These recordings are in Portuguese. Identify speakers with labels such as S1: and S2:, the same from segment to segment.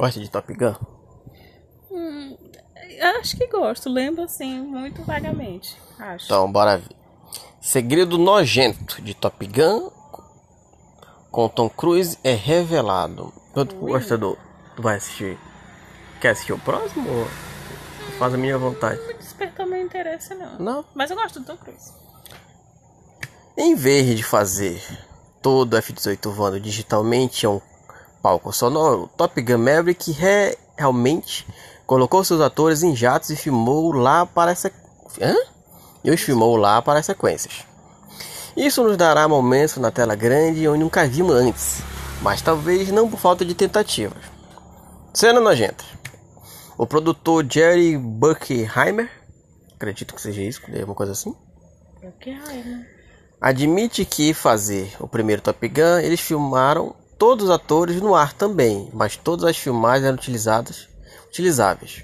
S1: Gosta de Top Gun?
S2: Hum, acho que gosto. Lembro assim, muito vagamente. Acho.
S1: Então, bora ver. Segredo nojento de Top Gun com Tom Cruise é revelado. Quanto
S2: Ui.
S1: gosta do. Tu vai assistir? Quer assistir o próximo? Ou faz a minha vontade?
S2: Não despertou meu interesse, não.
S1: Não.
S2: Mas eu gosto do Tom Cruise.
S1: Em vez de fazer todo o F-18 voando digitalmente a um palco sonoro, Top Gun Maverick re- realmente colocou seus atores em jatos e filmou lá para essa... Hã? E os filmou lá para as sequências. Isso nos dará momentos na tela grande onde nunca vimos antes, mas talvez não por falta de tentativas. Cena nojenta. O produtor Jerry Bruckheimer, acredito que seja isso, alguma coisa assim,
S2: raiva.
S1: Admite que fazer o primeiro Top Gun, eles filmaram todos os atores no ar também, mas todas as filmagens eram utilizadas, utilizáveis,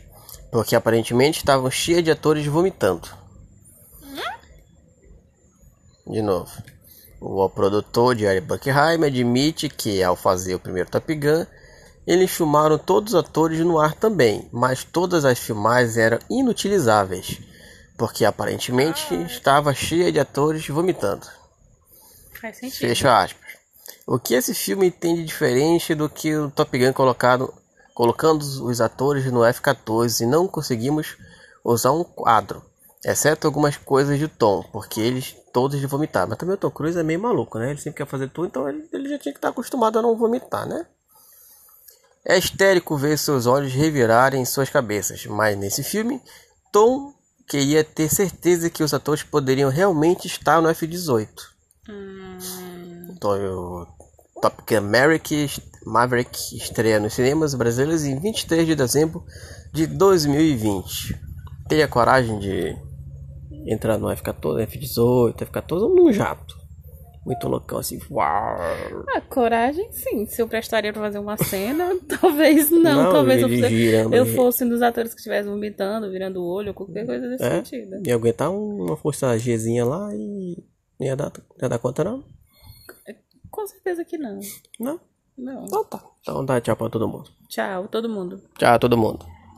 S1: porque aparentemente estavam cheias de atores vomitando. De novo, o produtor Jerry Buckheimer admite que ao fazer o primeiro Top Gun, eles filmaram todos os atores no ar também, mas todas as filmagens eram inutilizáveis, porque aparentemente estava cheia de atores vomitando.
S2: Faz sentido.
S1: Fecha aspas. O que esse filme tem de diferente do que o Top Gun colocado, colocando os atores no F-14 e não conseguimos usar um quadro, exceto algumas coisas de tom, porque eles todos vomitaram. Mas também o Tom Cruise é meio maluco, né? Ele sempre quer fazer tudo, então ele, ele já tinha que estar acostumado a não vomitar, né? É histérico ver seus olhos revirarem em suas cabeças, mas nesse filme, Tom queria ter certeza que os atores poderiam realmente estar no F-18.
S2: Hum,
S1: Então, o Top Gun Maverick, Maverick estreia nos cinemas brasileiros em 23 de dezembro de 2020. Teria coragem de entrar no F-14, F-18, F-14 ou num jato? Muito loucão assim. Uau.
S2: a coragem, sim. Se eu prestaria pra fazer uma cena, talvez não.
S1: Não,
S2: talvez eu, fosse-
S1: girando
S2: eu fosse um dos atores que estivesse vomitando, virando o olho, qualquer coisa desse
S1: É?
S2: sentido.
S1: Ia aguentar uma força Gzinha lá e não ia dar, não ia dar conta não?
S2: Com certeza que não.
S1: Não?
S2: Não.
S1: Então tá. Então dá tchau pra todo mundo.
S2: Tchau, todo mundo.
S1: Tchau todo mundo.